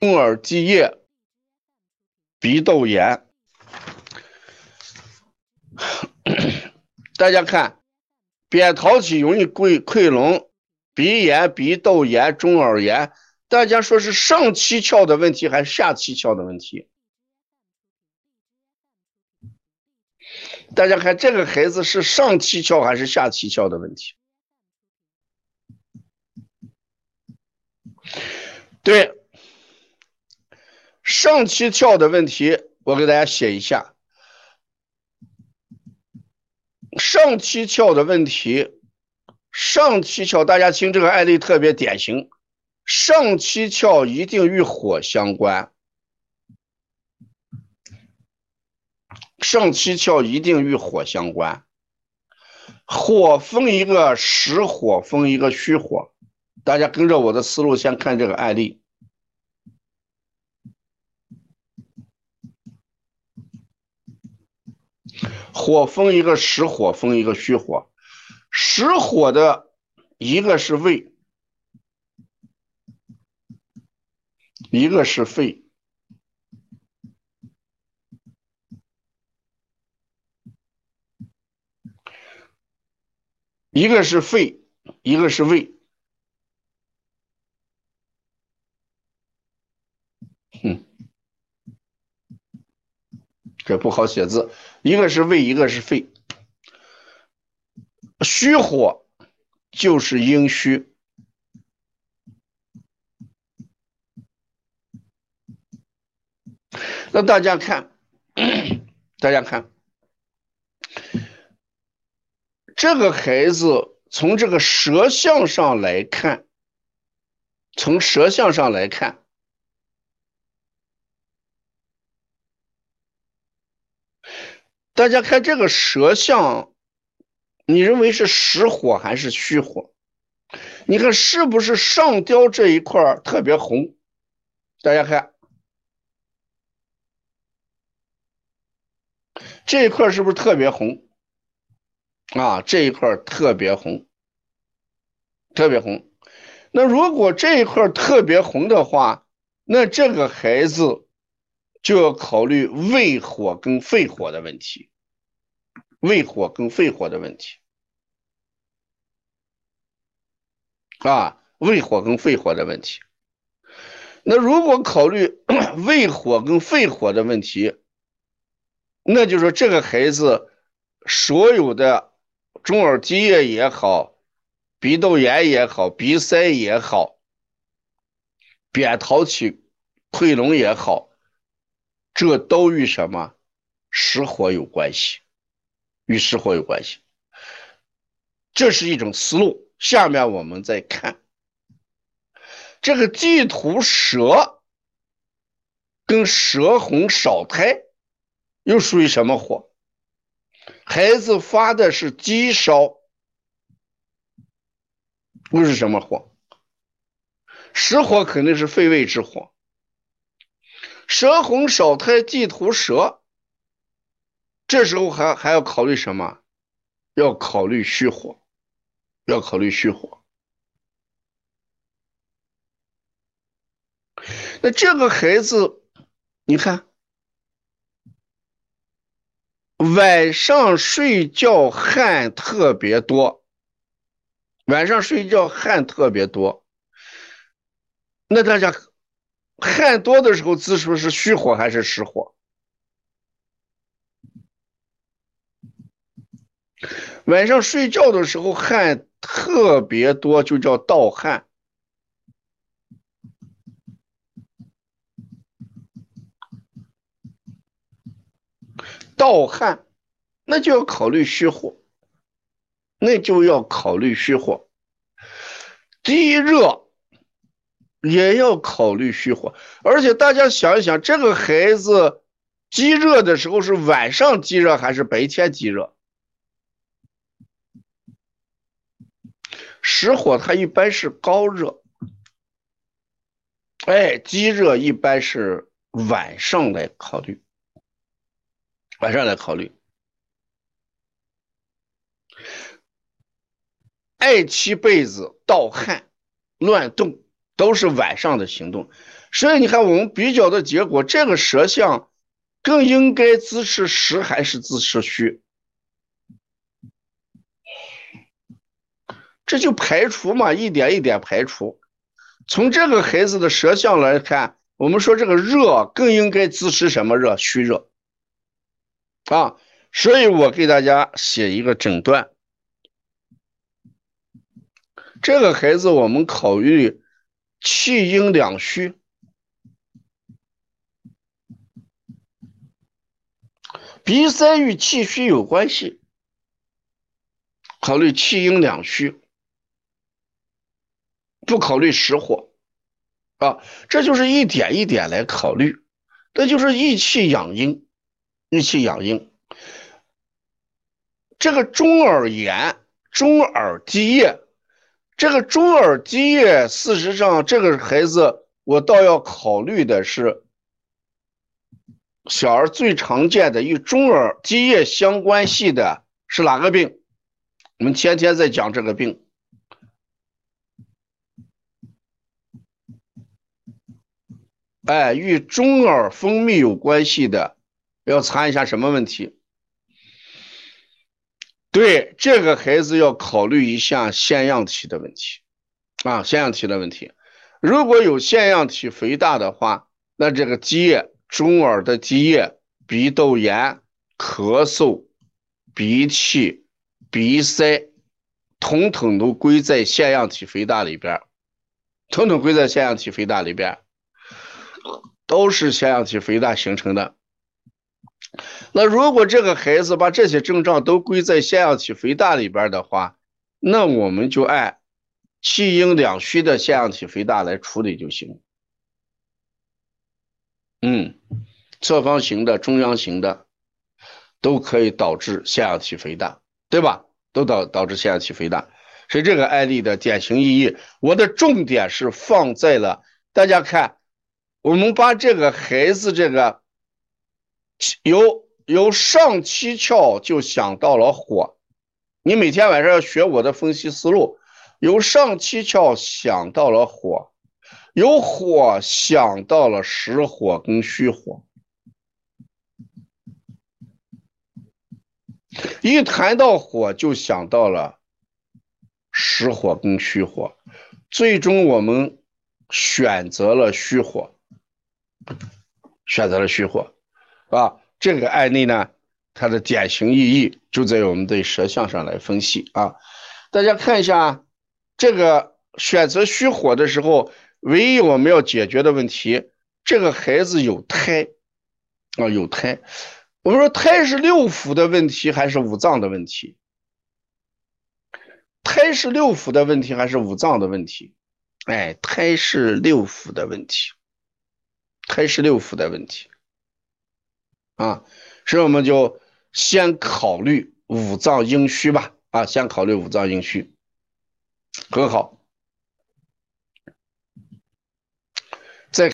中耳积液、鼻窦炎。大家看，扁桃体容易溃溃脓、鼻炎、鼻窦炎、中耳炎。大家说是上七窍的问题还是下七窍的问题？大家看这个孩子是上七窍还是下七窍的问题？对，上七窍的问题，我给大家写一下。上七窍的问题，上七窍，大家听这个案例特别典型。上七窍一定与火相关，上七窍一定与火相关。火分一个实火，分一个虚火。大家跟着我的思路先看这个案例。火分一个实火，分一个虚火。实火的一个是胃。一个是肺，一个是肺，一个是胃。不好写字。一个是胃，一个是肺。虚火就是阴虚。那大家看，大家看，这个孩子从这个舌象上来看，从舌象上来看，大家看这个舌象，你认为是实火还是虚火？你看是不是上雕这一块特别红？大家看。这一块是不是特别红啊？这一块特别红，特别红。那如果这一块特别红的话，那这个孩子就要考虑胃火跟肺火的问题，胃火跟肺火的问题啊，胃火跟肺火的问题。那如果考虑 胃火跟肺火的问题，那就说这个孩子所有的中耳积液也好，鼻窦炎也好，鼻塞也好，扁桃体溃脓也好，这都与什么实火有关系？与实火有关系。这是一种思路。下面我们再看这个地图舌跟舌红少苔。又属于什么火？孩子发的是低烧，又是什么火？实火肯定是肺胃之火。舌红少苔地图舌，这时候还还要考虑什么？要考虑虚火，要考虑虚火。那这个孩子，你看。晚上睡觉汗特别多，晚上睡觉汗特别多。那大家汗多的时候，滋出是虚火还是实火？晚上睡觉的时候汗特别多，就叫盗汗。盗汗，那就要考虑虚火，那就要考虑虚火。积热也要考虑虚火，而且大家想一想，这个孩子积热的时候是晚上积热还是白天积热？实火它一般是高热，哎，积热一般是晚上来考虑。晚上来考虑，爱踢被子、盗汗、乱动，都是晚上的行动。所以你看我们比较的结果，这个舌象更应该支持实还是支持虚？这就排除嘛，一点一点排除。从这个孩子的舌象来看，我们说这个热更应该支持什么热？虚热啊。所以我给大家写一个诊断。这个孩子我们考虑气阴两虚，鼻塞与气虚有关系，考虑气阴两虚，不考虑实火啊，这就是一点一点来考虑，那就是益气养阴，益气养阴。这个中耳炎、中耳积液，这个中耳积液，事实上，这个孩子我倒要考虑的是，小儿最常见的与中耳积液相关系的是哪个病？我们天天在讲这个病，哎，与中耳分泌有关系的，要查一下什么问题？对这个孩子要考虑一下腺样体的问题，啊，腺样体的问题，如果有腺样体肥大的话，那这个积液、中耳的积液、鼻窦炎、咳嗽、鼻涕、鼻塞，统统都归在腺样体肥大里边，统统归在腺样体肥大里边，都是腺样体肥大形成的。那如果这个孩子把这些症状都归在腺样体肥大里边的话，那我们就按气阴两虚的腺样体肥大来处理就行。嗯，侧方型的、中央型的都可以导致腺样体肥大，对吧？都导导致腺样体肥大。所以这个案例的典型意义，我的重点是放在了大家看，我们把这个孩子这个。由由上七窍就想到了火，你每天晚上要学我的分析思路。由上七窍想到了火，由火想到了实火跟虚火。一谈到火，就想到了实火跟虚火。最终我们选择了虚火，选择了虚火。啊，这个案例呢，它的典型意义就在我们对舌象上来分析啊。大家看一下，这个选择虚火的时候，唯一我们要解决的问题，这个孩子有胎啊，有胎。我们说胎是六腑的问题还是五脏的问题？胎是六腑的问题还是五脏的问题？哎，胎是六腑的问题，开十六腑的问题。啊，所以我们就先考虑五脏阴虚吧。啊，先考虑五脏阴虚，很好。